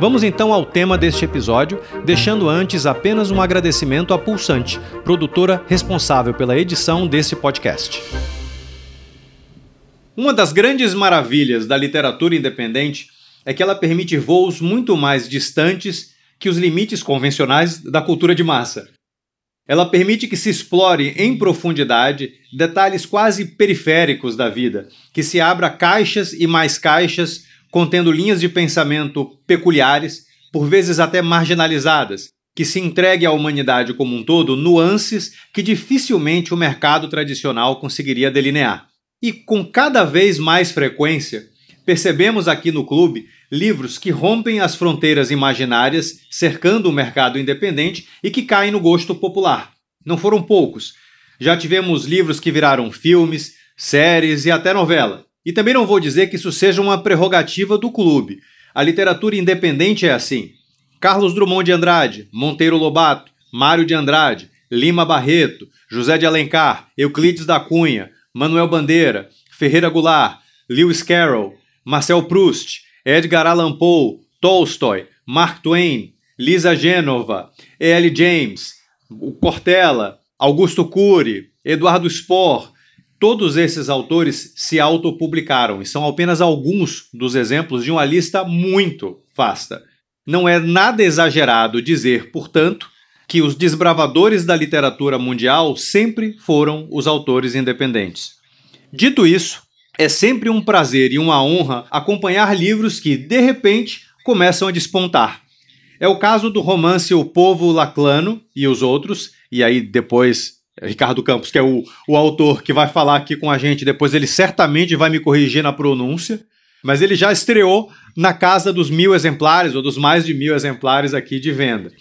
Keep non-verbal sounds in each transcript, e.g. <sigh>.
Vamos então ao tema deste episódio, deixando antes apenas um agradecimento à Pulsante, produtora responsável pela edição desse podcast. Uma das grandes maravilhas da literatura independente é que ela permite voos muito mais distantes que os limites convencionais da cultura de massa. Ela permite que se explore em profundidade detalhes quase periféricos da vida, que se abra caixas e mais caixas contendo linhas de pensamento peculiares, por vezes até marginalizadas, que se entregue à humanidade como um todo nuances que dificilmente o mercado tradicional conseguiria delinear. E com cada vez mais frequência, percebemos aqui no clube livros que rompem as fronteiras imaginárias cercando o mercado independente e que caem no gosto popular. Não foram poucos. Já tivemos livros que viraram filmes, séries e até novela. E também não vou dizer que isso seja uma prerrogativa do clube. A literatura independente é assim. Carlos Drummond de Andrade, Monteiro Lobato, Mário de Andrade, Lima Barreto, José de Alencar, Euclides da Cunha, Manuel Bandeira, Ferreira Goulart, Lewis Carroll, Marcel Proust, Edgar Allan Poe, Tolstói, Mark Twain, Lisa Genova, E.L. James, Cortella, Augusto Cury, Eduardo Spohr, Todos esses autores se autopublicaram e são apenas alguns dos exemplos de uma lista muito vasta. Não é nada exagerado dizer, portanto, que os desbravadores da literatura mundial sempre foram os autores independentes. Dito isso, é sempre um prazer e uma honra acompanhar livros que, de repente, começam a despontar. É o caso do romance O Povo Laclano e os outros, e aí depois Ricardo Campos, que é o, o autor que vai falar aqui com a gente, depois ele certamente vai me corrigir na pronúncia, mas ele já estreou na casa dos mil exemplares, ou dos mais de mil exemplares aqui de venda.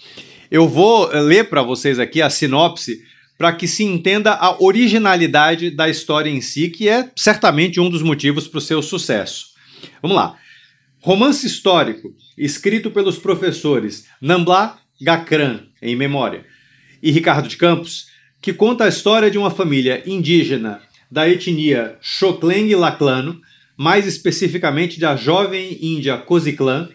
Eu vou ler para vocês aqui a sinopse para que se entenda a originalidade da história em si, que é certamente um dos motivos para o seu sucesso. Vamos lá. Romance histórico, escrito pelos professores Nambla Gacran, em memória, e Ricardo de Campos, que conta a história de uma família indígena da etnia Xokleng Laclano, mais especificamente da jovem índia Coziclã,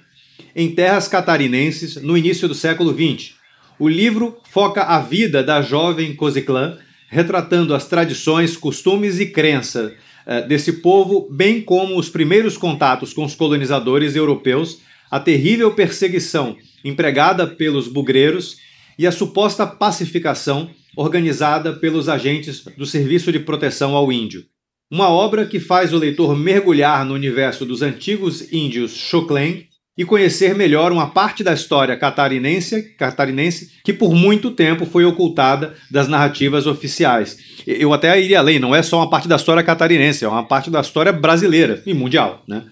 em terras catarinenses no início do século XX. O livro foca a vida da jovem Coziclã, retratando as tradições, costumes e crenças eh, desse povo, bem como os primeiros contatos com os colonizadores europeus, a terrível perseguição empregada pelos bugreiros e a suposta pacificação organizada pelos agentes do Serviço de Proteção ao Índio. Uma obra que faz o leitor mergulhar no universo dos antigos índios Xokleng e conhecer melhor uma parte da história catarinense, catarinense que por muito tempo foi ocultada das narrativas oficiais. Eu até iria além, não é só uma parte da história catarinense, é uma parte da história brasileira e mundial. Né?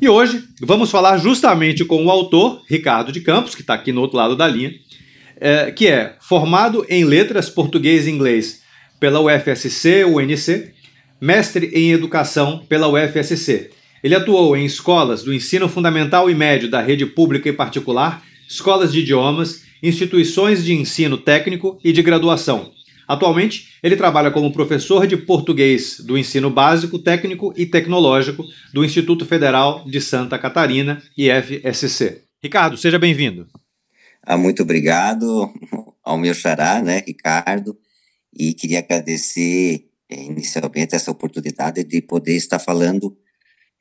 E hoje vamos falar justamente com o autor, Ricardo de Campos, que está aqui no outro lado da linha, é, que é formado em letras português e inglês pela UFSC, UNC, mestre em educação pela UFSC. Ele atuou em escolas do ensino fundamental e médio da rede pública e particular, escolas de idiomas, instituições de ensino técnico e de graduação. Atualmente, ele trabalha como professor de português do ensino básico, técnico e tecnológico do Instituto Federal de Santa Catarina, IFSC. Ricardo, seja bem-vindo. Ah, muito obrigado ao meu xará, né, Ricardo, e queria agradecer é, inicialmente essa oportunidade de poder estar falando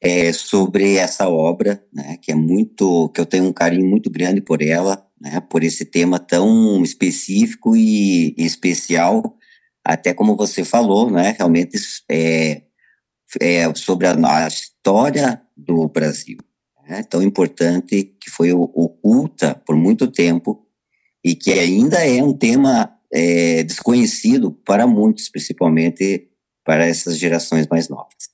é, sobre essa obra, né, que é muito, que eu tenho um carinho muito grande por ela, né, por esse tema tão específico e, e especial, até como você falou, né, realmente é, é sobre a, a história do Brasil né, tão importante que foi oculta por muito tempo e que ainda é um tema é, desconhecido para muitos, principalmente para essas gerações mais novas.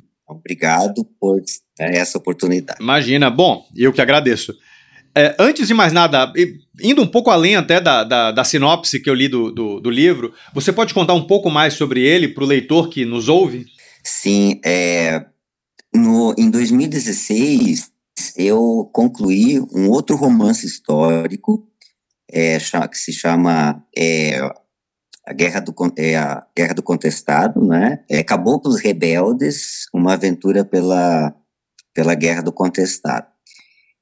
Então, obrigado por essa oportunidade. Imagina. Bom, eu que agradeço. É, antes de mais nada, indo um pouco além até da, da, da sinopse que eu li do, do, do, livro, você pode contar um pouco mais sobre ele para o leitor que nos ouve? Sim, é, no, em 2016 eu concluí um outro romance histórico é, que se chama é, a Guerra do, é, a Guerra do Contestado, né? É Caboclos Rebeldes, uma aventura pela, pela Guerra do Contestado.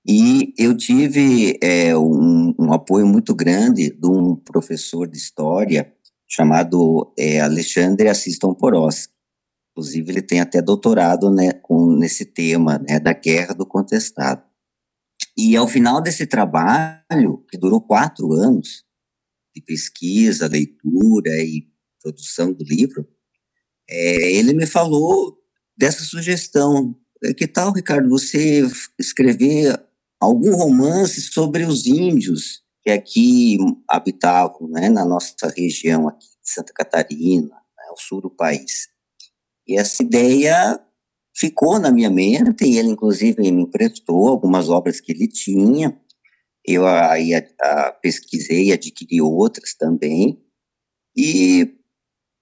E eu tive é, um, um, apoio muito grande de um professor de história chamado é, Alexandre Assiston Porosky. Inclusive, ele tem até doutorado né, com, nesse tema né, da Guerra do Contestado. E ao final desse trabalho, que durou quatro anos, de pesquisa, leitura e produção do livro, é, ele me falou dessa sugestão. É, que tal, Ricardo, você escrever algum romance sobre os índios que aqui habitavam, né, na nossa região aqui de Santa Catarina, né, ao sul do país. E essa ideia ficou na minha mente, e ele inclusive me emprestou algumas obras que ele tinha, eu aí a, a, pesquisei, adquiri outras também, e,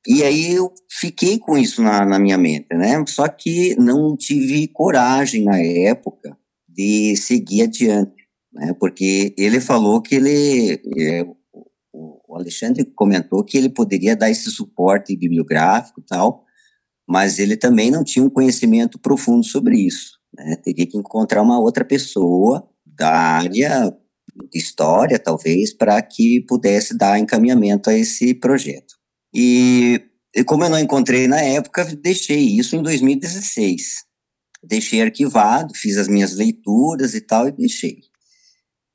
e aí eu fiquei com isso na, na minha mente, né? Só que não tive coragem na época de seguir adiante, né? Porque ele falou que ele, é, o Alexandre comentou que ele poderia dar esse suporte bibliográfico e tal, mas ele também não tinha um conhecimento profundo sobre isso. Né? Teria que encontrar uma outra pessoa da área história, talvez, para que pudesse dar encaminhamento a esse projeto. E, e, como eu não encontrei na época, deixei isso em 2016. Deixei arquivado, fiz as minhas leituras e tal, e deixei.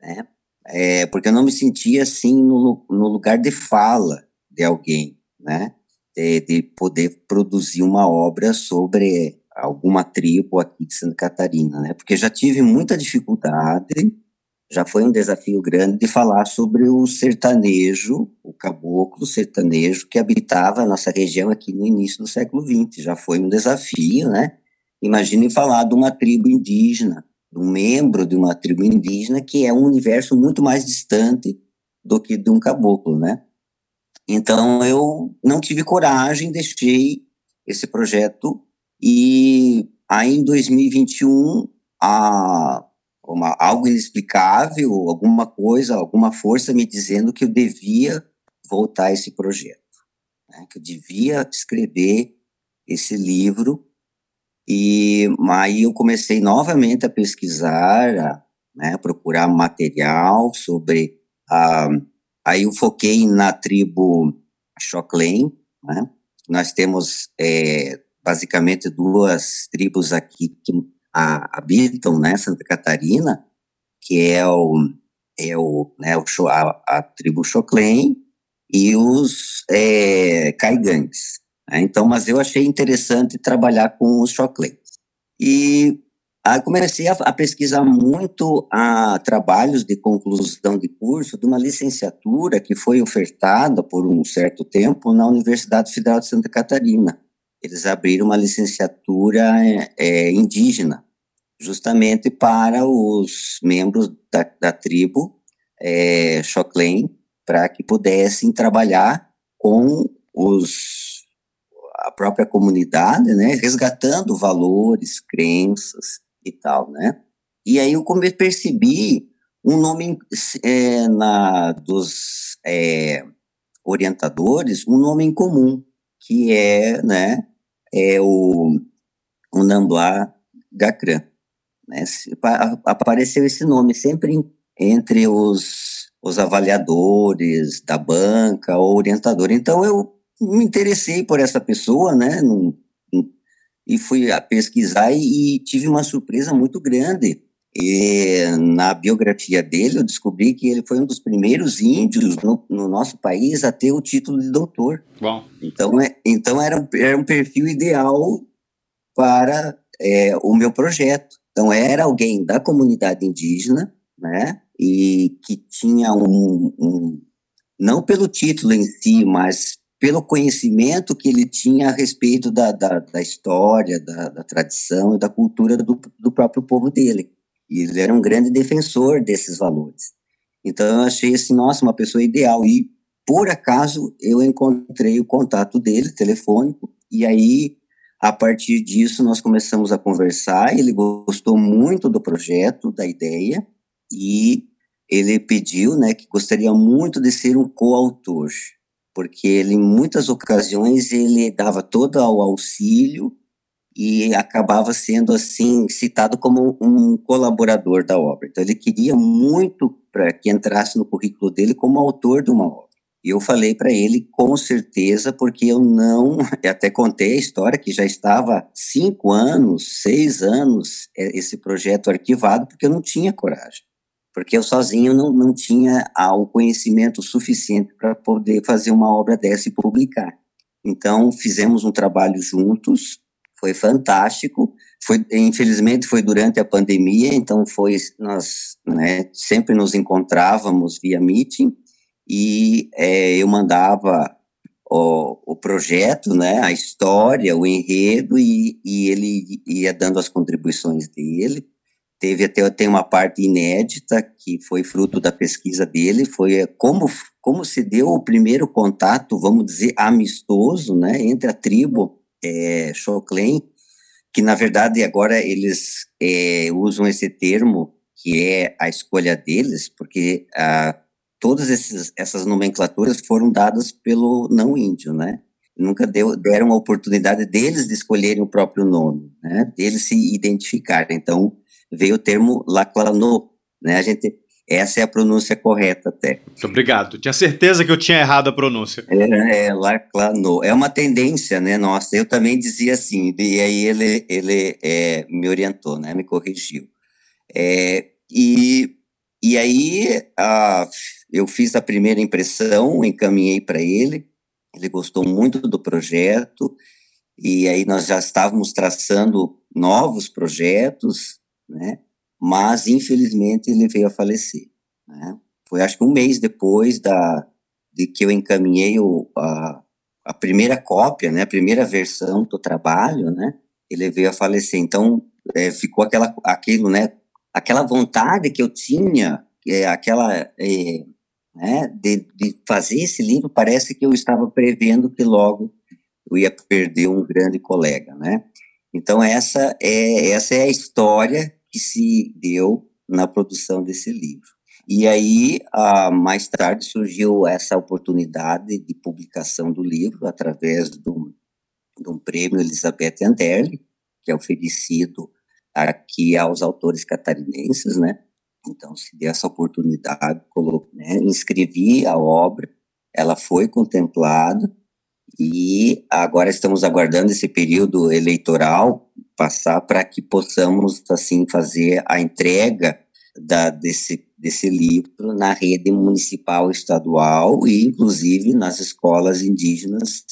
Né? É, porque eu não me sentia assim no, no lugar de fala de alguém, né? De, de poder produzir uma obra sobre alguma tribo aqui de Santa Catarina, né? Porque já tive muita dificuldade já foi um desafio grande de falar sobre o sertanejo, o caboclo sertanejo que habitava a nossa região aqui no início do século XX. Já foi um desafio, né? Imagine falar de uma tribo indígena, de um membro de uma tribo indígena que é um universo muito mais distante do que de um caboclo, né? Então eu não tive coragem, deixei esse projeto e aí em 2021 a uma, algo inexplicável, alguma coisa, alguma força me dizendo que eu devia voltar a esse projeto, né? que eu devia escrever esse livro. E aí eu comecei novamente a pesquisar, a né, procurar material sobre. A, aí eu foquei na tribo Choclen, né? Nós temos é, basicamente duas tribos aqui que a, habitam, né, Santa Catarina, que é o, é o, né, o a, a tribo Choclen e os é, Caigangues. Né? Então, mas eu achei interessante trabalhar com os Choclens. E aí comecei a, a, pesquisar muito a trabalhos de conclusão de curso de uma licenciatura que foi ofertada por um certo tempo na Universidade Federal de Santa Catarina. Eles abriram uma licenciatura é, indígena, justamente para os membros da, da tribo é, Choclen, para que pudessem trabalhar com os, a própria comunidade, né, resgatando valores, crenças e tal, né. E aí eu percebi um nome é, na, dos é, orientadores, um nome em comum, que é, né, é o, o Nambla Gacran. Né? Apareceu esse nome sempre entre os, os avaliadores da banca ou orientador. Então eu me interessei por essa pessoa, né? E fui a pesquisar e, e tive uma surpresa muito grande. E na biografia dele, eu descobri que ele foi um dos primeiros índios no, no nosso país a ter o título de doutor. Bom. Então, é, então era, era um perfil ideal para é, o meu projeto. Então, era alguém da comunidade indígena, né? E que tinha um, um não pelo título em si, mas pelo conhecimento que ele tinha a respeito da, da, da história, da, da, tradição e da cultura do, do próprio povo dele. E ele era um grande defensor desses valores. Então eu achei assim, nossa, uma pessoa ideal. E por acaso eu encontrei o contato dele, telefônico, e aí a partir disso nós começamos a conversar. Ele gostou muito do projeto, da ideia, e ele pediu, né, que gostaria muito de ser um coautor, porque ele, em muitas ocasiões ele dava todo o auxílio e acabava sendo assim citado como um colaborador da obra. Então ele queria muito para que entrasse no currículo dele como autor de uma obra. E eu falei para ele com certeza, porque eu não, <laughs> até contei a história que já estava cinco anos, seis anos é, esse projeto arquivado, porque eu não tinha coragem porque eu sozinho não, não tinha ah, o conhecimento suficiente para poder fazer uma obra dessa e publicar. Então, fizemos um trabalho juntos, foi fantástico. Foi, infelizmente, foi durante a pandemia, então foi nós né, sempre nos encontrávamos via meeting e é, eu mandava o, o, projeto, né, a história, o enredo e, e ele ia dando as contribuições dele. Teve até tem uma parte inédita que foi fruto da pesquisa dele, foi eh, como como se deu o primeiro contato, vamos dizer, amistoso, né, entre a tribo é, Choclen, que na verdade agora eles é, usam esse termo que é a escolha deles, porque ah, todas esses, essas nomenclaturas foram dadas pelo não índio, né? Nunca deu, deram a oportunidade deles de escolherem o próprio nome, né? Deles se identificarem. Então, veio o termo laclano, né? A gente essa é a pronúncia correta até. Muito obrigado. Tinha certeza que eu tinha errado a pronúncia. É, é laclano. É uma tendência, né? Nossa, eu também dizia assim, e aí ele, ele é, me orientou, né? Me corrigiu. É, e, e aí a, eu fiz a primeira impressão, encaminhei para ele, ele gostou muito do projeto, e aí nós já estávamos traçando novos projetos, né? Mas, infelizmente, ele veio a falecer, né? Foi, acho que um mês depois da, de que eu encaminhei o, a, a primeira cópia, né? A primeira versão do trabalho, né? Ele veio a falecer. Então, é, ficou aquela, aquilo, né? Aquela vontade que eu tinha, é, aquela... É, né, de, de fazer esse livro, parece que eu estava prevendo que logo eu ia perder um grande colega, né? Então essa é essa é a história que se deu na produção desse livro. E aí, ah, mais tarde, surgiu essa oportunidade de publicação do livro através do, de um prêmio Elizabeth Anderle, que é oferecido aqui aos autores catarinenses, né? Então, se deu essa oportunidade, coloquei, né, inscrevi a obra, ela foi contemplada, e agora estamos aguardando esse período eleitoral passar para que possamos assim fazer a entrega da, desse, desse livro na rede municipal estadual e inclusive nas escolas indígenas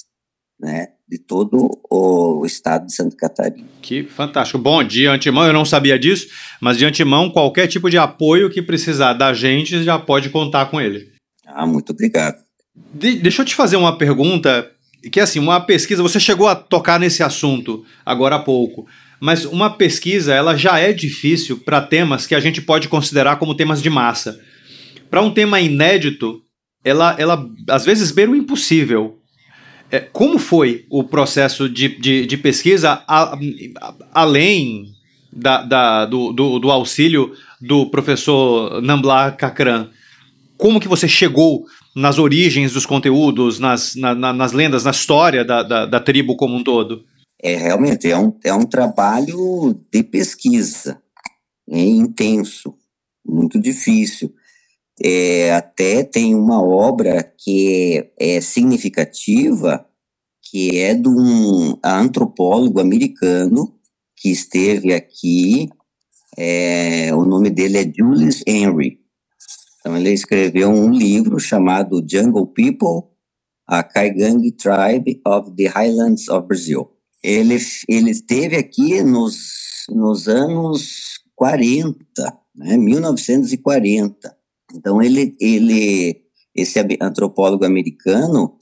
né, de todo o estado de Santa Catarina. Que fantástico. Bom, de antemão, eu não sabia disso, mas de antemão, qualquer tipo de apoio que precisar da gente já pode contar com ele. Ah, muito obrigado. De, deixa eu te fazer uma pergunta que assim, uma pesquisa, você chegou a tocar nesse assunto agora há pouco, mas uma pesquisa ela já é difícil para temas que a gente pode considerar como temas de massa. Para um tema inédito, ela, ela às vezes beira o impossível. É, como foi o processo de, de, de pesquisa a, a, além da, da, do, do, do, auxílio do professor Nambla Kakran? Como que você chegou nas origens dos conteúdos, nas, na, na, nas lendas, na história da, da, da, tribo como um todo? É realmente é um, é um trabalho de pesquisa, é intenso, muito difícil. É, até tem uma obra que é, é significativa, que é de um antropólogo americano que esteve aqui. É, o nome dele é Julius Henry. Então, ele escreveu um livro chamado Jungle People, a Kaigang Tribe of the Highlands of Brazil. Ele, ele esteve aqui nos, nos anos 40, né, 1940. Então, ele, ele, esse antropólogo americano,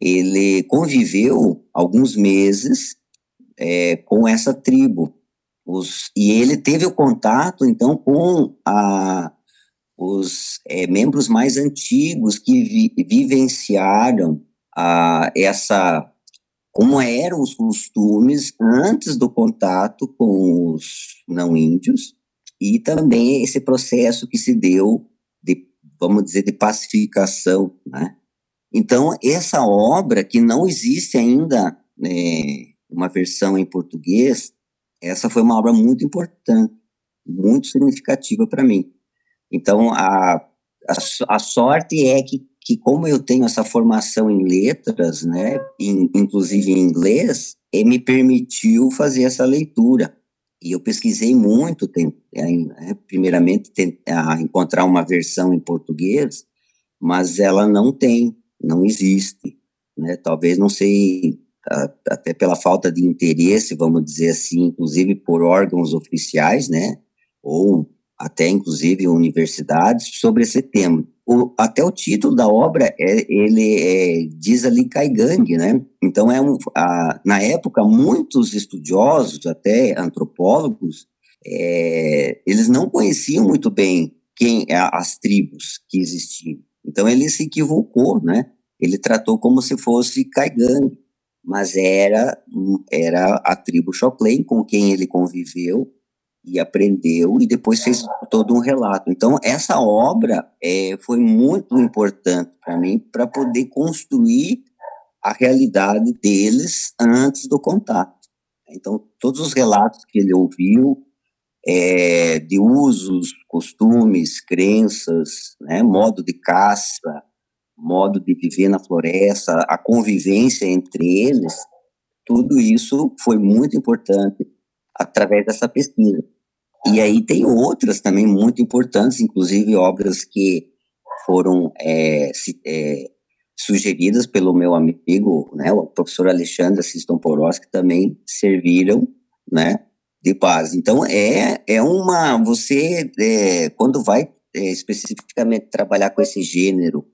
ele conviveu alguns meses é, com essa tribo, os, e ele teve o contato, então, com a, os é, membros mais antigos que vi, vivenciaram a, essa como eram os costumes antes do contato com os não índios e também esse processo que se deu de, vamos dizer, de pacificação, né? Então, essa obra, que não existe ainda né, uma versão em português, essa foi uma obra muito importante, muito significativa para mim. Então, a, a, a, sorte é que, que, como eu tenho essa formação em letras, né, inclusive em inglês, me permitiu fazer essa leitura. E eu pesquisei muito, tentei, né, primeiramente, tentar encontrar uma versão em português, mas ela não tem, não existe. Né? Talvez, não sei, até pela falta de interesse, vamos dizer assim, inclusive por órgãos oficiais, né? Ou até inclusive universidades sobre esse tema. O, até o título da obra é, ele é, diz ali Kaigang, né? Então é um, a, na época muitos estudiosos, até antropólogos, é, eles não conheciam muito bem quem as tribos que existiam. Então ele se equivocou, né? Ele tratou como se fosse Kaigang, mas era era a tribo Choclen com quem ele conviveu e aprendeu e depois fez todo um relato. Então essa obra é, foi muito importante para mim para poder construir a realidade deles antes do contato. Então todos os relatos que ele ouviu é, de usos, costumes, crenças, né, modo de caça, modo de viver na floresta, a convivência entre eles, tudo isso foi muito importante através dessa pesquisa. E aí tem outras também muito importantes, inclusive obras que foram é, se, é, sugeridas pelo meu amigo, né, o professor Alexandre Assiston Poros, que também serviram, né, de base. Então é é uma você é, quando vai é, especificamente trabalhar com esse gênero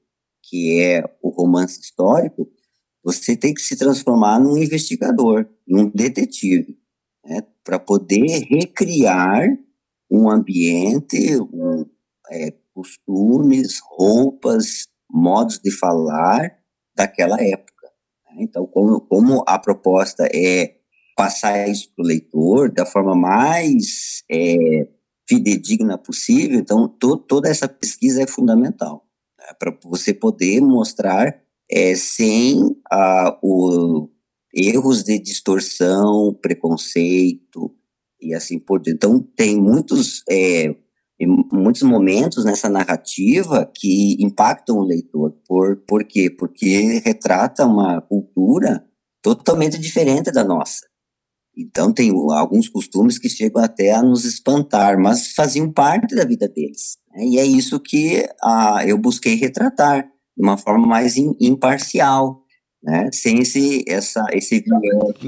que é o romance histórico, você tem que se transformar num investigador, num detetive né, para poder recriar um ambiente, um, é, costumes, roupas, modos de falar daquela época. Né. Então, como, como a proposta é passar isso para o leitor da forma mais é, fidedigna possível, então to, toda essa pesquisa é fundamental né, para você poder mostrar é, sem a, o, erros de distorção, preconceito e assim por diante. Então, tem muitos, é, muitos momentos nessa narrativa que impactam o leitor. Por, por quê? Porque retrata uma cultura totalmente diferente da nossa. Então, tem alguns costumes que chegam até a nos espantar, mas faziam parte da vida deles. Né? E é isso que ah, eu busquei retratar de uma forma mais imparcial, né? Sem esse, essa, esse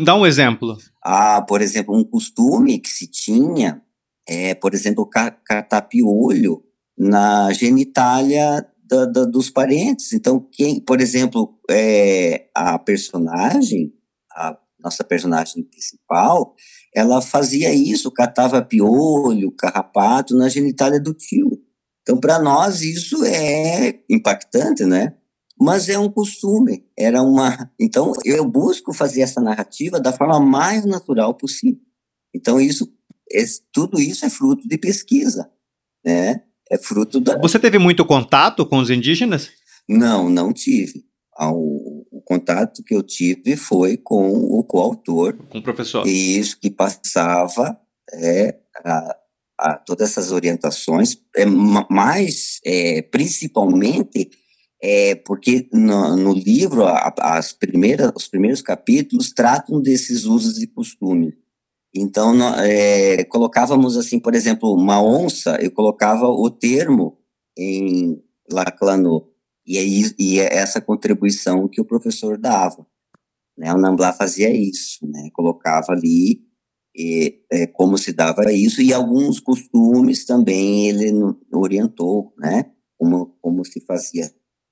Dá um exemplo. Ah, por exemplo, um costume que se tinha é, por exemplo, catar piolho na genitália da, da, dos parentes. Então, quem, por exemplo, é, a personagem, a nossa personagem principal, ela fazia isso, catava piolho, carrapato na genitália do tio. Então, para nós, isso é impactante, né? Mas é um costume, era uma. Então eu busco fazer essa narrativa da forma mais natural possível. Então isso, esse, tudo isso é fruto de pesquisa, né? É fruto da. Você teve muito contato com os indígenas? Não, não tive. O, o contato que eu tive foi com o coautor. Com o professor. E isso que passava é, a, a todas essas orientações, é, mais é, principalmente é, porque no, no livro as primeiras, os primeiros capítulos tratam desses usos e costumes. Então, é, colocávamos assim, por exemplo, uma onça, eu colocava o termo em Laclano, e, aí, e é essa contribuição que o professor dava. Né? O Namblá fazia isso, né? colocava ali e, é, como se dava isso, e alguns costumes também ele orientou, né? como, como se fazia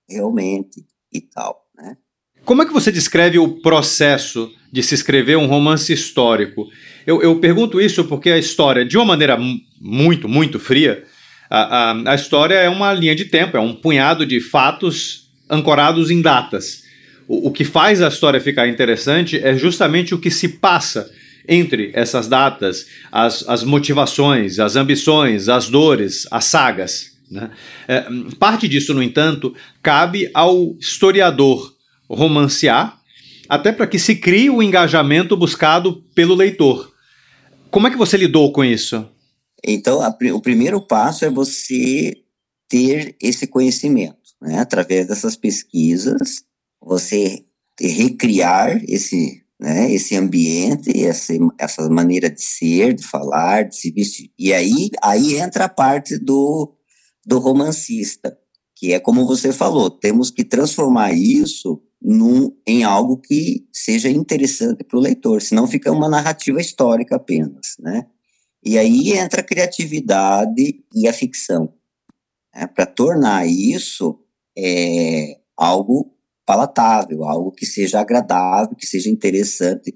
realmente e tal, né? Como é que você descreve o processo de se escrever um romance histórico? Eu, eu pergunto isso porque a história, de uma maneira muito, muito fria, a, a, a história é uma linha de tempo, é um punhado de fatos ancorados em datas. O, o que faz a história ficar interessante é justamente o que se passa entre essas datas, as, as motivações, as ambições, as dores, as sagas. Né? É, parte disso, no entanto, cabe ao historiador romancear, até para que se crie o engajamento buscado pelo leitor. Como é que você lidou com isso? Então, a, o primeiro passo é você ter esse conhecimento, né? através dessas pesquisas, você recriar esse, né, esse ambiente, essa, essa maneira de ser, de falar, de se vestir. E aí, aí entra a parte do, do romancista, que é como você falou, temos que transformar isso num, em algo que seja interessante para o leitor, senão fica uma narrativa histórica apenas, né? E aí entra a criatividade e a ficção, né? para tornar isso é, algo palatável, algo que seja agradável, que seja interessante,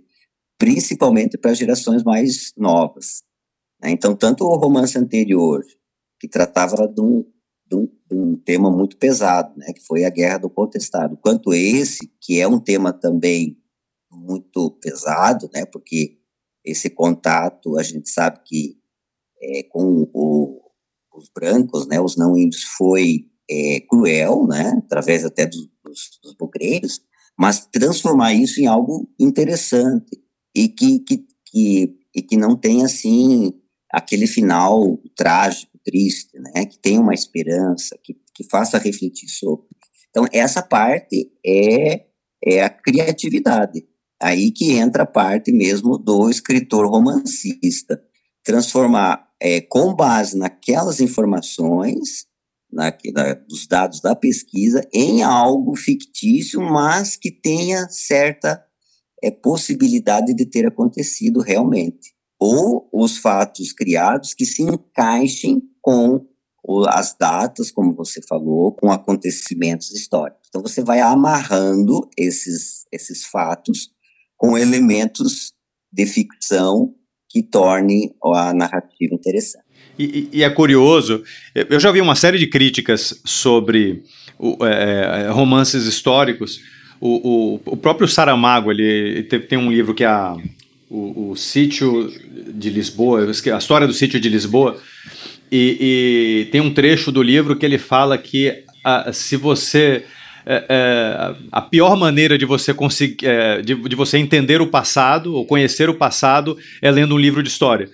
principalmente para gerações mais novas. Né? Então, tanto o romance anterior, que tratava de um, de um, de um tema muito pesado, né, que foi a Guerra do Contestado, quanto esse, que é um tema também muito pesado, né, porque esse contato, a gente sabe que é, com o, os brancos, né, os não índios, foi é, cruel, né, através até dos, dos, dos mas transformar isso em algo interessante e que, que, que, e que não tem, assim, aquele final trágico, triste, né, que tenha uma esperança, que, que faça refletir sobre. Então, essa parte é, é a criatividade. Aí que entra a parte mesmo do escritor romancista. Transformar, é, com base naquelas informações, na, na, dos dados da pesquisa em algo fictício, mas que tenha certa é, possibilidade de ter acontecido realmente. Ou os fatos criados que se encaixem com as datas, como você falou, com acontecimentos históricos. Então você vai amarrando esses, esses fatos com elementos de ficção que torne a narrativa interessante. E, e, é curioso, eu já vi uma série de críticas sobre é, é romances históricos. O, o, o, próprio Saramago, ele, tem um livro que é a, o, o Sítio de Lisboa, a história do Sítio de Lisboa, e, e tem um trecho do livro que ele fala que a, se você é, é, a pior maneira de você conseguir é, de, de, você entender o passado ou conhecer o passado é lendo um livro de história.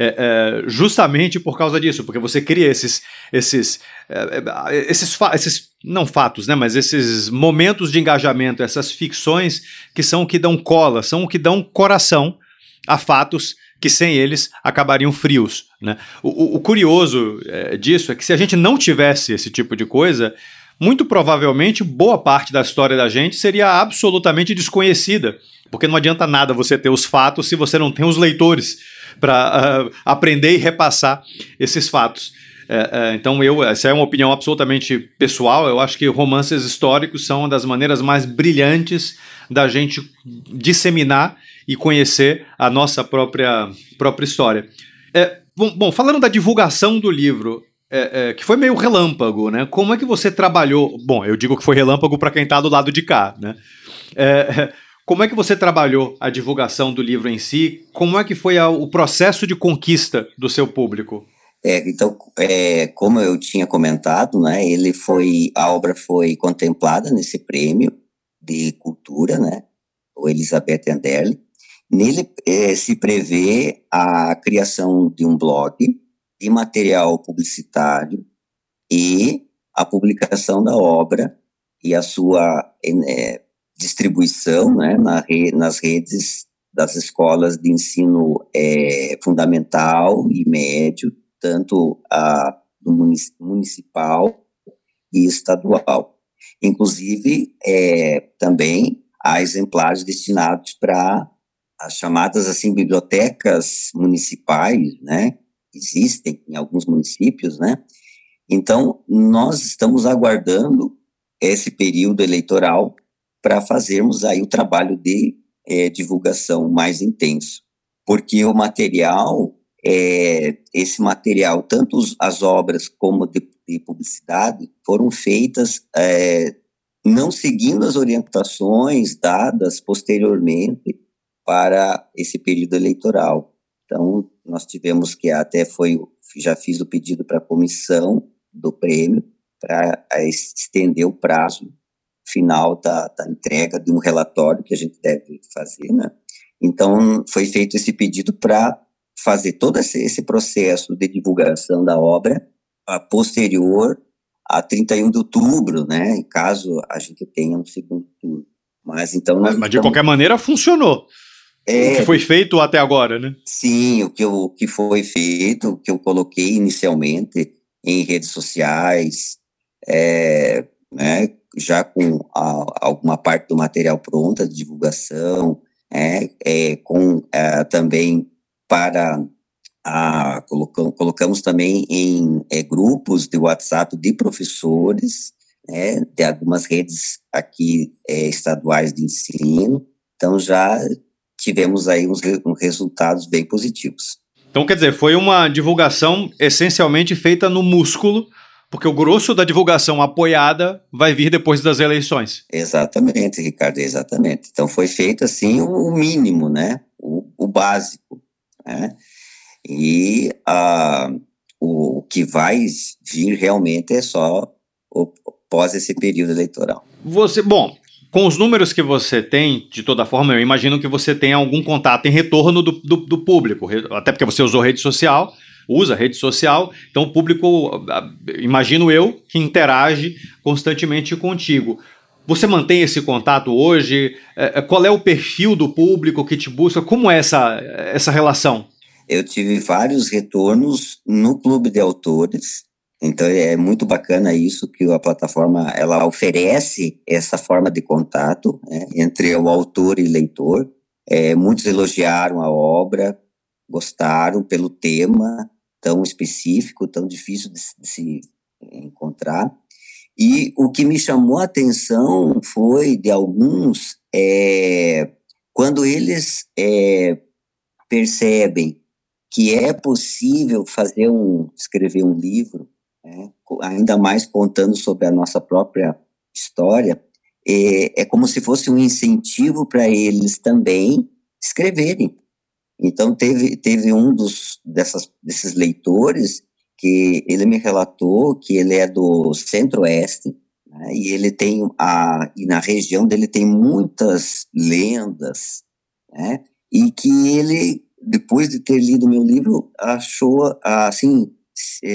É, é, justamente por causa disso, porque você cria esses, esses, é, esses, esses, não fatos, né, mas esses momentos de engajamento, essas ficções que são o que dão cola, são o que dão coração a fatos que sem eles acabariam frios. Né? O, o, o curioso é, disso é que se a gente não tivesse esse tipo de coisa, muito provavelmente boa parte da história da gente seria absolutamente desconhecida, porque não adianta nada você ter os fatos se você não tem os leitores para uh, aprender e repassar esses fatos. É, é, então, eu, essa é uma opinião absolutamente pessoal. Eu acho que romances históricos são uma das maneiras mais brilhantes da gente disseminar e conhecer a nossa própria, própria história. É, bom, bom, falando da divulgação do livro, é, é, que foi meio relâmpago, né? Como é que você trabalhou? Bom, eu digo que foi relâmpago para quem está do lado de cá, né? É, <laughs> como é que você trabalhou a divulgação do livro em si? Como é que foi a, o processo de conquista do seu público? É, então, é, como eu tinha comentado, né, ele foi, a obra foi contemplada nesse prêmio de cultura, né, o Elizabeth Anderle. Nele é, se prevê a criação de um blog de material publicitário e a publicação da obra e a sua é, distribuição né, na re, nas redes das escolas de ensino é, fundamental e médio, tanto a do municipal e estadual. Inclusive, é, também há exemplares destinados para as chamadas assim bibliotecas municipais, né? Existem em alguns municípios, né? Então, nós estamos aguardando esse período eleitoral para fazermos aí o trabalho de é, divulgação mais intenso. porque o material, é, esse material, tanto as obras como de, de publicidade, foram feitas é, não seguindo as orientações dadas posteriormente para esse período eleitoral. Então, nós tivemos que até foi, já fiz o pedido para a comissão do prêmio para estender o prazo final da, da, entrega de um relatório que a gente deve fazer, né? Então, foi feito esse pedido para fazer todo esse, esse, processo de divulgação da obra a posterior a 31 de outubro, né? Caso a gente tenha um segundo turno. Mas então. Mas, mas de qualquer maneira funcionou. É, o que foi feito até agora, né? Sim, o que, o que foi feito, o que eu coloquei inicialmente em redes sociais, é, né, já com a, alguma parte do material pronta de divulgação, é, é, com é, também para a, colocamos, colocamos também em é, grupos de WhatsApp de professores, né, de algumas redes aqui é, estaduais de ensino, então já tivemos aí uns, uns resultados bem positivos. Então, quer dizer, foi uma divulgação essencialmente feita no músculo, porque o grosso da divulgação apoiada vai vir depois das eleições. Exatamente, Ricardo, exatamente. Então foi feito assim o mínimo, né? O, o básico. Né? E a, o, o que vai vir realmente é só o, pós esse período eleitoral. Você, bom, com os números que você tem, de toda forma, eu imagino que você tem algum contato em retorno do, do, do público, até porque você usou rede social usa rede social, então o público, imagino eu, que interage constantemente contigo. Você mantém esse contato hoje? É, é, qual é o perfil do público que te busca? Como é essa, essa relação? Eu tive vários retornos no clube de autores, então é muito bacana isso que a plataforma ela oferece essa forma de contato né, entre o autor e leitor. É, muitos elogiaram a obra, gostaram pelo tema, tão específico, tão difícil de, de se encontrar. E o que me chamou a atenção foi de alguns, é, quando eles é, percebem que é possível fazer um, escrever um livro, né, ainda mais contando sobre a nossa própria história, é, é como se fosse um incentivo para eles também escreverem, então, teve, teve um dos, dessas, desses leitores que ele me relatou que ele é do centro-oeste, né, e ele tem, a, e na região dele tem muitas lendas, né, e que ele, depois de ter lido meu livro, achou, assim,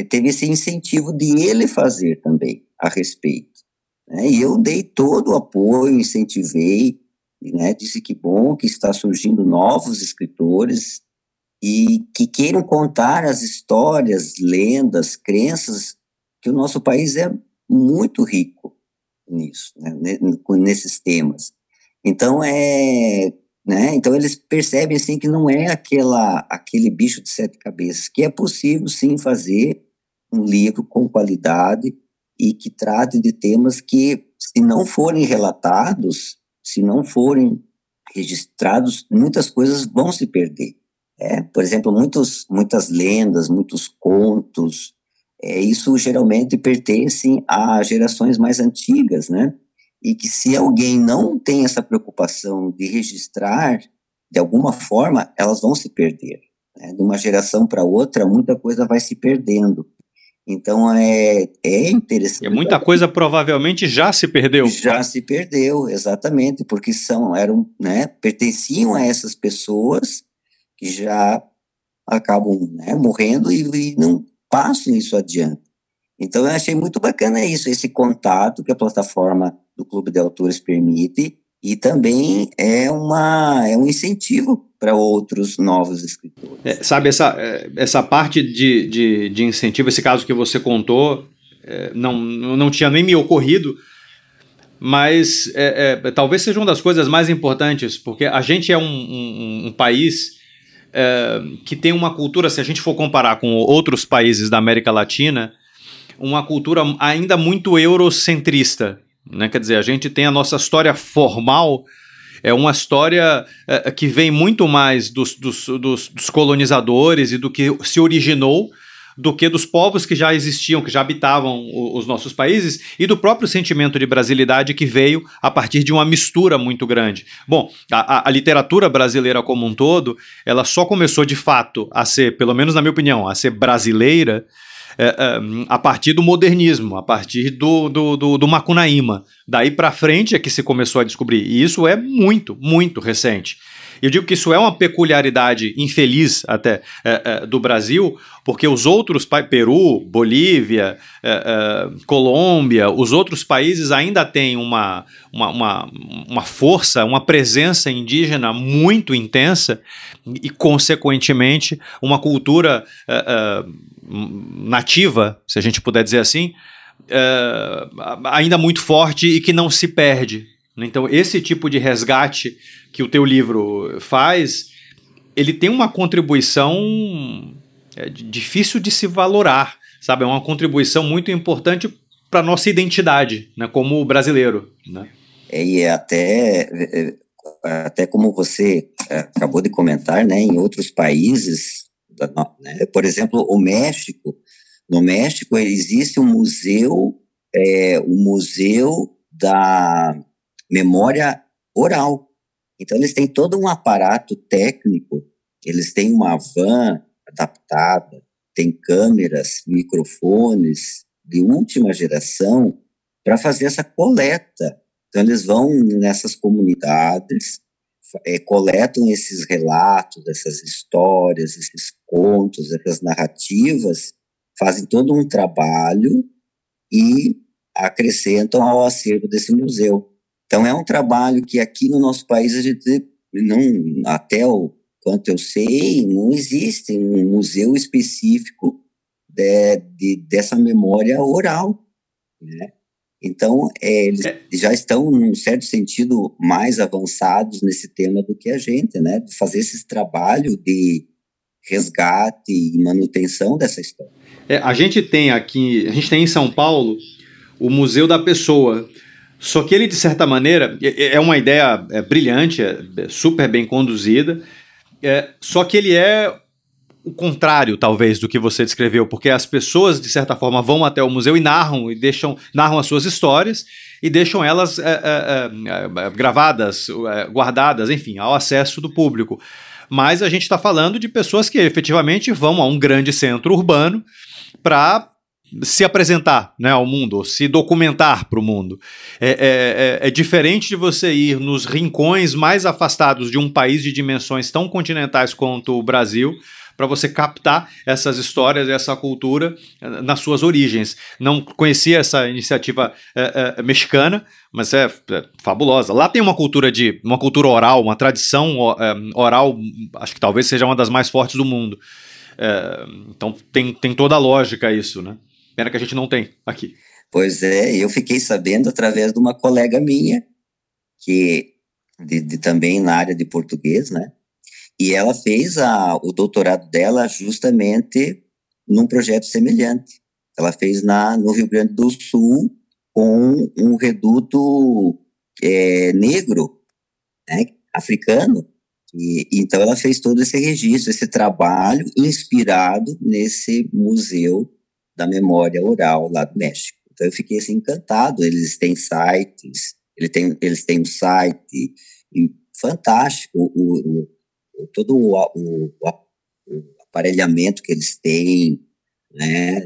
teve esse incentivo de ele fazer também a respeito. Né, e eu dei todo o apoio, incentivei, né, disse que bom que está surgindo novos escritores e que queiram contar as histórias, lendas, crenças, que o nosso país é muito rico nisso, né, nesses temas. Então é, né, então eles percebem assim que não é aquela aquele bicho de sete cabeças, que é possível sim fazer um livro com qualidade e que trate de temas que se não forem relatados se não forem registrados, muitas coisas vão se perder. É, por exemplo, muitos, muitas lendas, muitos contos, é, isso geralmente pertence a gerações mais antigas, né? E que se alguém não tem essa preocupação de registrar, de alguma forma, elas vão se perder. Né? De uma geração para outra, muita coisa vai se perdendo. Então é, é interessante. E muita coisa provavelmente já se perdeu. Já se perdeu, exatamente, porque são, eram, né, pertenciam a essas pessoas que já acabam né, morrendo e, e não passam isso adiante. Então eu achei muito bacana isso, esse contato que a plataforma do Clube de Autores permite e também é, uma, é um incentivo para outros novos escritores. É, sabe, essa, é, essa parte de, de, de, incentivo, esse caso que você contou, é, não, não tinha nem me ocorrido, mas é, é, talvez seja uma das coisas mais importantes, porque a gente é um, um, um país é, que tem uma cultura, se a gente for comparar com outros países da América Latina, uma cultura ainda muito eurocentrista. Né? Quer dizer, a gente tem a nossa história formal é uma história é, que vem muito mais dos, dos, dos, dos colonizadores e do que se originou do que dos povos que já existiam, que já habitavam os nossos países e do próprio sentimento de brasilidade que veio a partir de uma mistura muito grande. Bom, a, a, literatura brasileira como um todo, ela só começou de fato a ser, pelo menos na minha opinião, a ser brasileira é, é, a partir do modernismo, a partir do, do, do, do Macunaíma. Daí para frente é que se começou a descobrir. E isso é muito, muito recente. Eu digo que isso é uma peculiaridade infeliz até é, é, do Brasil, porque os outros Peru, Bolívia, é, é, Colômbia, os outros países ainda têm uma, uma, uma, uma força, uma presença indígena muito intensa e, consequentemente, uma cultura é, é, nativa, se a gente puder dizer assim, ainda muito forte e que não se perde. Então, esse tipo de resgate que o teu livro faz, ele tem uma contribuição é, difícil de se valorar, sabe? É uma contribuição muito importante para nossa identidade, né, como brasileiro, né? É, e é até é, até como você acabou de comentar, né, em outros países, né, por exemplo, o México, no México existe um museu, é, um museu da memória oral, então, eles têm todo um aparato técnico, eles têm uma van adaptada, tem câmeras, microfones de última geração para fazer essa coleta. Então, eles vão nessas comunidades, é, coletam esses relatos, essas histórias, esses contos, essas narrativas, fazem todo um trabalho e acrescentam ao acervo desse museu. Então, é um trabalho que aqui no nosso país a gente não, até o quanto eu sei, não existe um museu específico de, de dessa memória oral, né? Então, é, eles é. já estão, num certo sentido, mais avançados nesse tema do que a gente, né? De fazer esse trabalho de resgate e manutenção dessa história. É, a gente tem aqui, a gente tem em São Paulo o Museu da Pessoa, só que ele, de certa maneira, é uma ideia é, brilhante, é, é super bem conduzida, é, só que ele é o contrário, talvez, do que você descreveu, porque as pessoas, de certa forma, vão até o museu e narram e deixam narram as suas histórias e deixam elas é, é, é, gravadas, guardadas, enfim, ao acesso do público. Mas a gente está falando de pessoas que efetivamente vão a um grande centro urbano para se apresentar né, ao mundo, se documentar para o mundo. É, é, é, é, diferente de você ir nos rincões mais afastados de um país de dimensões tão continentais quanto o Brasil, para você captar essas histórias, essa cultura eh, nas suas origens. Não conhecia essa iniciativa é, mexicana, mas é, é, fabulosa. Lá tem uma cultura de uma cultura oral, uma tradição oral, acho que talvez seja uma das mais fortes do mundo. então tem, tem toda a lógica isso, né? Pena que a gente não tem aqui. Pois é, eu fiquei sabendo através de uma colega minha, que de, de, também na área de português, né? E ela fez a, o doutorado dela justamente num projeto semelhante. Ela fez na, no Rio Grande do Sul com um reduto é, negro, né, africano. E, então ela fez todo esse registro, esse trabalho inspirado nesse museu da memória oral lá do México. Então eu fiquei assim encantado. Eles têm sites, eles têm, eles têm um site fantástico, o, o, todo o, o, o, aparelhamento que eles têm, né?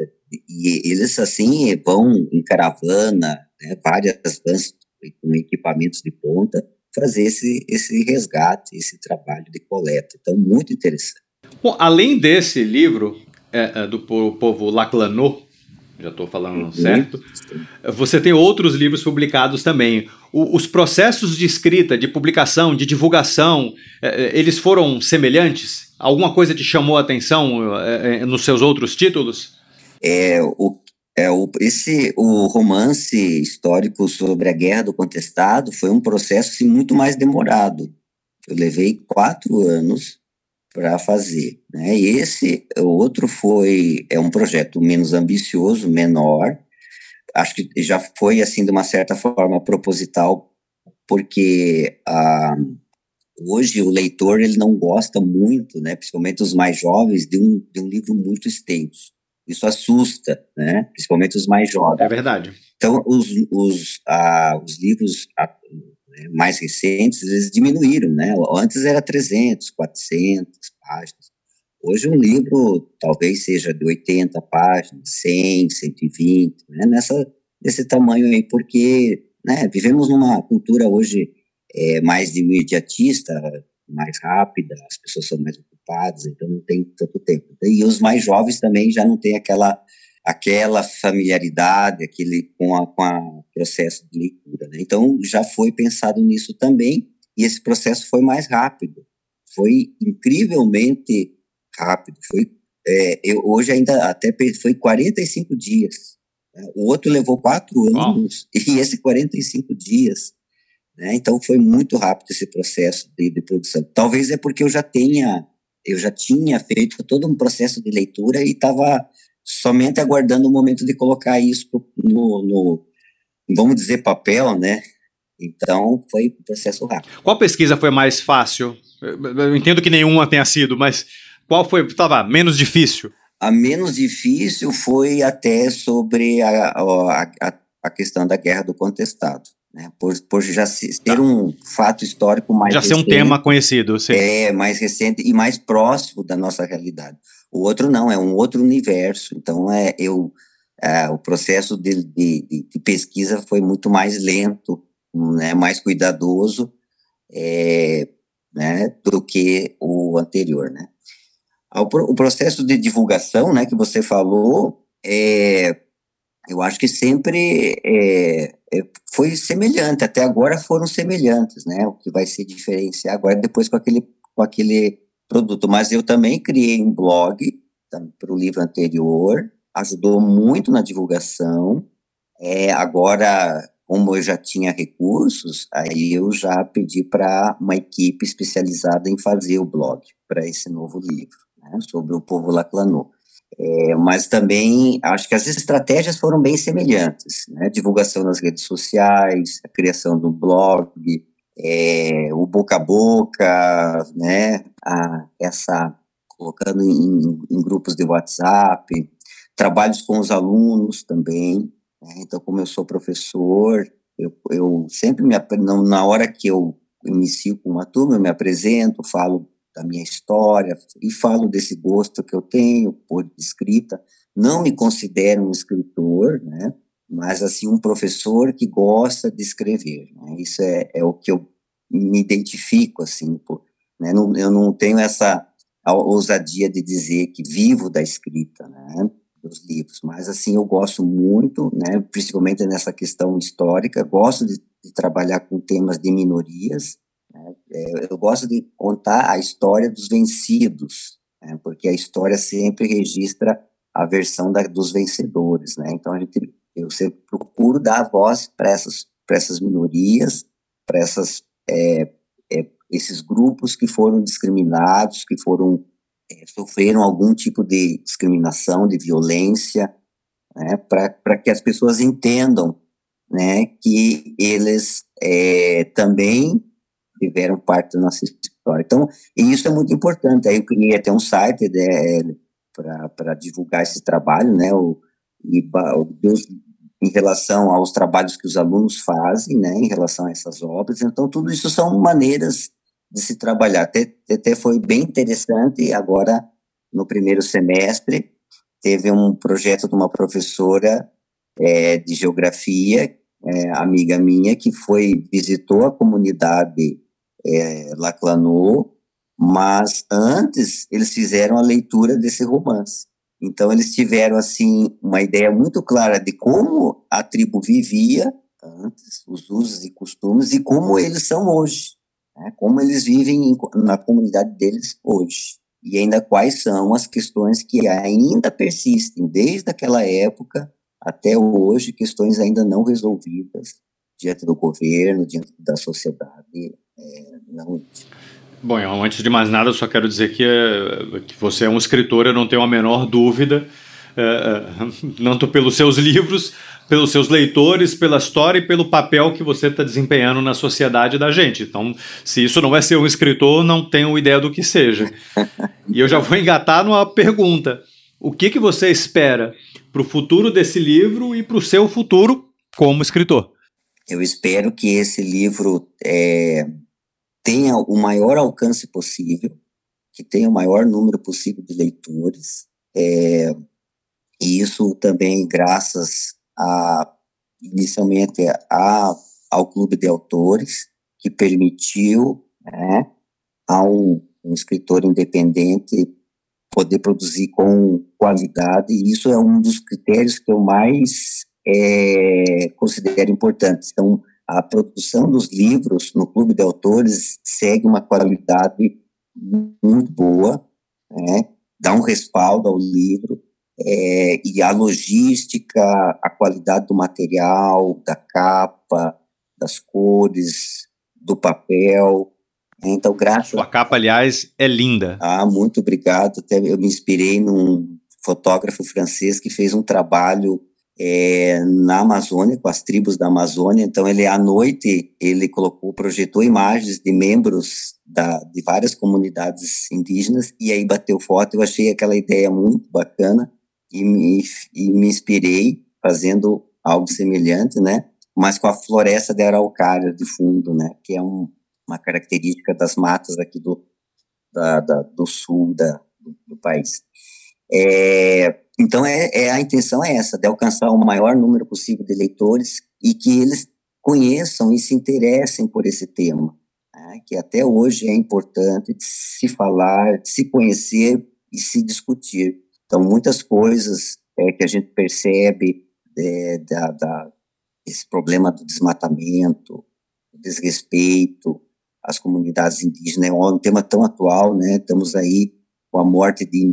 E eles assim vão em caravana, né? várias vans com equipamentos de ponta fazer esse, esse resgate, esse trabalho de coleta. Então, muito interessante. Bom, além desse livro, é, é, do povo Laclanô, já estou falando uhum. certo. Você tem outros livros publicados também. O, os processos de escrita, de publicação, de divulgação, é, é eles foram semelhantes? Alguma coisa te chamou a atenção é, é, nos seus outros títulos? É, o, é, o, esse, o romance histórico sobre a Guerra do Contestado foi um processo assim, muito mais demorado. Eu levei quatro anos para fazer. Né? E esse outro foi é um projeto menos ambicioso, menor. Acho que já foi assim de uma certa forma proposital porque ah, hoje o leitor ele não gosta muito, né, principalmente os mais jovens, de um, de um livro muito extenso. Isso assusta, né, principalmente os mais jovens. É verdade. Então, os, os, ah, os livros mais recentes, eles diminuíram, né? Antes era 300, 400 páginas. Hoje um livro talvez seja de 80 páginas, 100, 120, né? Nessa, desse tamanho aí, porque né, vivemos numa cultura hoje é, mais imediatista, mais rápida, as pessoas são mais ocupadas, então não tem tanto tempo. E os mais jovens também já não têm aquela aquela familiaridade, aquele com a, com a processo de leitura. Né? Então já foi pensado nisso também e esse processo foi mais rápido, foi incrivelmente rápido. Foi é, eu hoje ainda até foi 45 dias. Né? O outro levou quatro anos oh. <laughs> e esse 45 dias. Né? Então foi muito rápido esse processo de, de produção. Talvez é porque eu já tenha eu já tinha feito todo um processo de leitura e estava somente aguardando o momento de colocar isso no, no, vamos dizer, papel, né? Então, foi um processo rápido. Qual pesquisa foi mais fácil? Eu entendo que nenhuma tenha sido, mas qual foi, estava menos difícil? A menos difícil foi até sobre a, a, a questão da guerra do contestado. Né? Por, por já ser tá. um fato histórico mais Já recente, ser um tema conhecido, sim. É, mais recente e mais próximo da nossa realidade. O outro não, é um outro universo. Então, é, eu, é, o processo de, de, de, pesquisa foi muito mais lento, né, mais cuidadoso é, né, do que o anterior. Né. O, processo de divulgação né, que você falou, é, eu acho que sempre é, foi semelhante, até agora foram semelhantes, né? O que vai se diferenciar agora depois com aquele, com aquele produto. Mas eu também criei um blog tá, para o livro anterior, ajudou muito na divulgação. É, agora, como eu já tinha recursos, aí eu já pedi para uma equipe especializada em fazer o blog para esse novo livro, né, sobre o povo laclanô. É, mas também acho que as estratégias foram bem semelhantes, né? Divulgação nas redes sociais, a criação do blog, é, o boca a boca, né? A, essa colocando em, em, grupos de WhatsApp, trabalhos com os alunos também. Né? Então, como eu sou professor, eu, eu sempre me na hora que eu inicio com uma turma, eu me apresento, falo da minha história e falo desse gosto que eu tenho por escrita. Não me considero um escritor, né? Mas assim um professor que gosta de escrever. Né? Isso é, é o que eu me identifico assim. Por, né? não, eu não tenho essa ousadia de dizer que vivo da escrita, né? Dos livros, mas assim eu gosto muito, né? Principalmente nessa questão histórica, gosto de, de trabalhar com temas de minorias eu gosto de contar a história dos vencidos, né? porque a história sempre registra a versão da, dos vencedores. Né? Então, a gente, eu sempre procuro dar voz para essas, essas minorias, para essas, é, é, esses grupos que foram discriminados, que foram é, sofreram algum tipo de discriminação, de violência, né? para que as pessoas entendam né, que eles é, também tiveram parte da nossa história. Então, isso é muito importante. Aí eu criei até um site né, para divulgar esse trabalho, né? O, e, Deus, em relação aos trabalhos que os alunos fazem, né? Em relação a essas obras. Então, tudo isso são maneiras de se trabalhar. Até, até foi bem interessante. Agora, no primeiro semestre, teve um projeto de uma professora é, de geografia, é, amiga minha, que foi visitou a comunidade é, mas antes eles fizeram a leitura desse romance. Então eles tiveram assim uma ideia muito clara de como a tribo vivia antes, os usos e costumes e como eles são hoje, né? como eles vivem em, na comunidade deles hoje e ainda quais são as questões que ainda persistem desde aquela época até hoje, questões ainda não resolvidas diante do governo, diante da sociedade não. Bom, antes de mais nada, eu só quero dizer que, é, que você é um escritor, eu não tenho a menor dúvida, é, <laughs> tanto pelos seus livros pelos seus leitores, pela história e pelo papel que você está desempenhando na sociedade da gente. Então, se isso não é ser um escritor, não tenho ideia do que seja. <laughs> E eu já vou engatar numa pergunta: o que, que você espera para o futuro desse livro e para o seu futuro como escritor? Eu espero que esse livro é, tenha o maior alcance possível, que tenha o maior número possível de leitores. É, e isso também graças a, inicialmente a, ao clube de autores, que permitiu né, a um, um escritor independente poder produzir com qualidade, e isso é um dos critérios que eu mais é, considero importantes. Então, a produção dos livros no Clube de Autores segue uma qualidade muito boa, né? dá um respaldo ao livro, é, e a logística, a qualidade do material, da capa, das cores, do papel. Né? Então, graças. A capa, aliás, é linda. Ah, muito obrigado. Até eu me inspirei num fotógrafo francês que fez um trabalho é, na Amazônia, com as tribos da Amazônia. Então, ele à noite ele colocou, projetou imagens de membros da, de várias comunidades indígenas e aí bateu foto. Eu achei aquela ideia muito bacana e me, e me inspirei fazendo algo semelhante, né? Mas com a floresta de araucária de fundo, né? Que é um, uma característica das matas aqui do, da, da, do sul da, do, do país. É, então, é, é, a intenção é essa, de alcançar o maior número possível de leitores e que eles conheçam e se interessem por esse tema, né, que até hoje é importante de se falar, de se conhecer e se discutir. Então, muitas coisas é, que a gente percebe é, da, da, esse problema do desmatamento, do desrespeito às comunidades indígenas, é um tema tão atual, né? Estamos aí com a morte de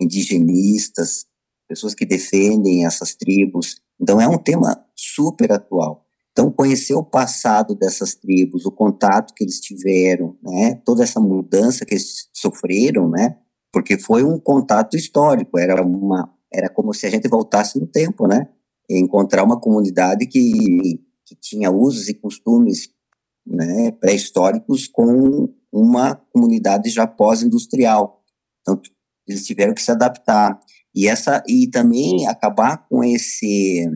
indigenistas, pessoas que defendem essas tribos. Então, é um tema super atual. Então, conhecer o passado dessas tribos, o contato que eles tiveram, né, toda essa mudança que eles sofreram, né, porque foi um contato histórico, era uma, era como se a gente voltasse no tempo, né, e encontrar uma comunidade que, que tinha usos e costumes, né, pré-históricos com uma comunidade já pós-industrial. Então, eles tiveram que se adaptar. E essa e também acabar com esse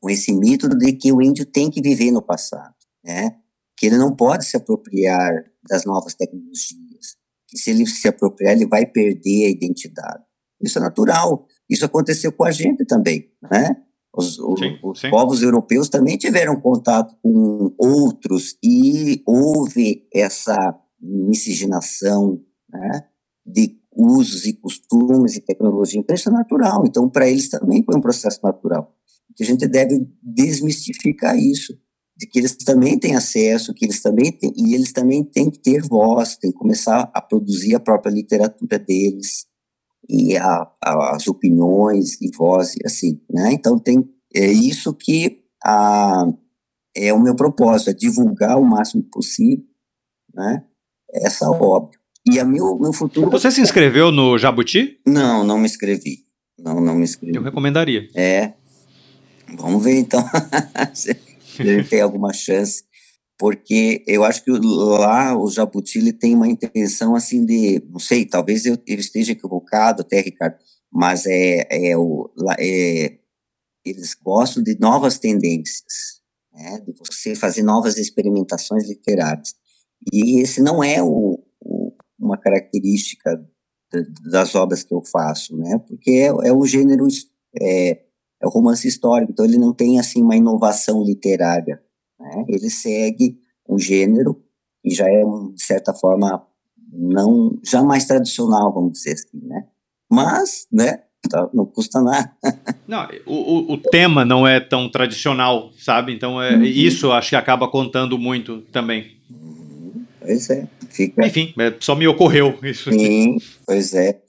com esse mito de que o índio tem que viver no passado, né? Que ele não pode se apropriar das novas tecnologias. Que se ele se apropriar, ele vai perder a identidade. Isso é natural. Isso aconteceu com a gente também, né? Os, sim, os sim. povos europeus também tiveram contato com outros e houve essa miscigenação, né? De usos e costumes e tecnologia. Isso é natural. Então, para eles também foi um processo natural. Que a gente deve desmistificar isso, de que eles também têm acesso, que eles também têm, e eles também têm que ter voz, têm que começar a produzir a própria literatura deles, e a, a, as opiniões e voz, assim, né? Então, tem, é isso que a, é o meu propósito, é divulgar o máximo possível, né? Essa obra. E a meu, meu futuro. Você se inscreveu no Jabuti? Não, não me inscrevi. Não, não me inscrevi. Eu recomendaria. É. Vamos ver então <laughs> se ele tem alguma chance. Porque eu acho que lá o Jabuti ele tem uma intenção assim de. Não sei, talvez eu, eu esteja equivocado até, Ricardo, mas é, é, o, é, eles gostam de novas tendências, né, de você fazer novas experimentações literárias. E esse não é o, uma característica das obras que eu faço, né? Porque é, é um gênero é, é o romance histórico, então ele não tem assim uma inovação literária, né? Ele segue um gênero e já é de certa forma não já mais tradicional, vamos dizer assim, né? Mas, né? Tá, não custa nada. <laughs> não, o, o, tema não é tão tradicional, sabe? Então é, uhum. isso acho que acaba contando muito também. Pois é. Fica... Enfim, é, só me ocorreu isso. Sim, pois é.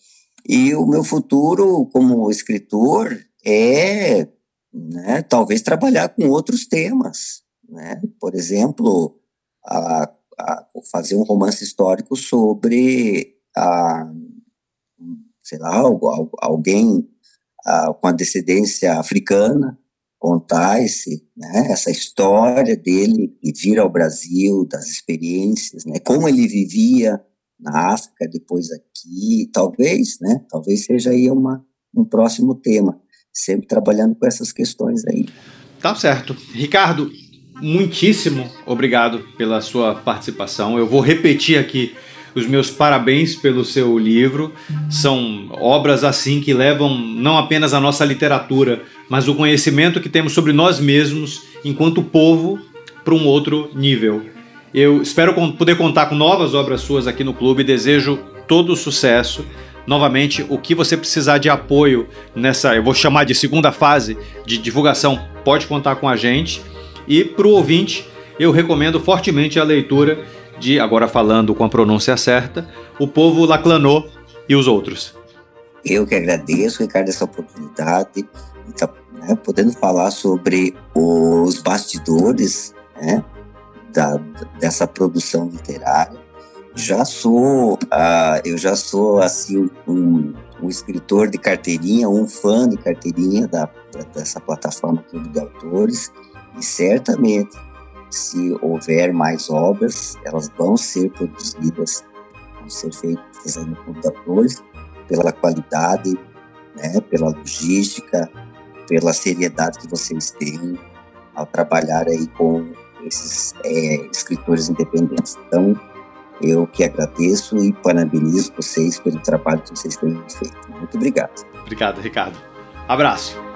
E o meu futuro como escritor é, né, talvez trabalhar com outros temas, né? Por exemplo, a, a fazer um romance histórico sobre a, sei lá, alguém a, com a descendência africana, contar esse, né, essa história dele e vir ao Brasil, das experiências, né, como ele vivia na África, depois aqui, talvez, né, talvez seja aí uma, um próximo tema, sempre trabalhando com essas questões aí. Tá certo. Ricardo, muitíssimo obrigado pela sua participação. Eu vou repetir aqui os meus parabéns pelo seu livro. São obras assim que levam não apenas a nossa literatura, mas o conhecimento que temos sobre nós mesmos enquanto povo para um outro nível. Eu espero poder contar com novas obras suas aqui no clube. Desejo todo o sucesso. Novamente, o que você precisar de apoio nessa, eu vou chamar de segunda fase de divulgação, pode contar com a gente. E para o ouvinte, eu recomendo fortemente a leitura de, agora falando com a pronúncia certa, O Povo Laclanô e os Outros. Eu que agradeço, Ricardo, essa oportunidade tá, né, podendo falar sobre os bastidores né, da, dessa produção literária. Já sou, uh, eu já sou assim um, um, escritor de carteirinha, um fã de carteirinha da, da, dessa plataforma Clube de Autores e certamente se houver mais obras, elas vão ser produzidas, vão ser feitas no computadores pela qualidade, né, pela logística, pela seriedade que vocês têm ao trabalhar aí com esses é, escritores independentes. Então, eu que agradeço e parabenizo vocês pelo trabalho que vocês têm feito. Muito obrigado. Obrigado, Ricardo. Abraço.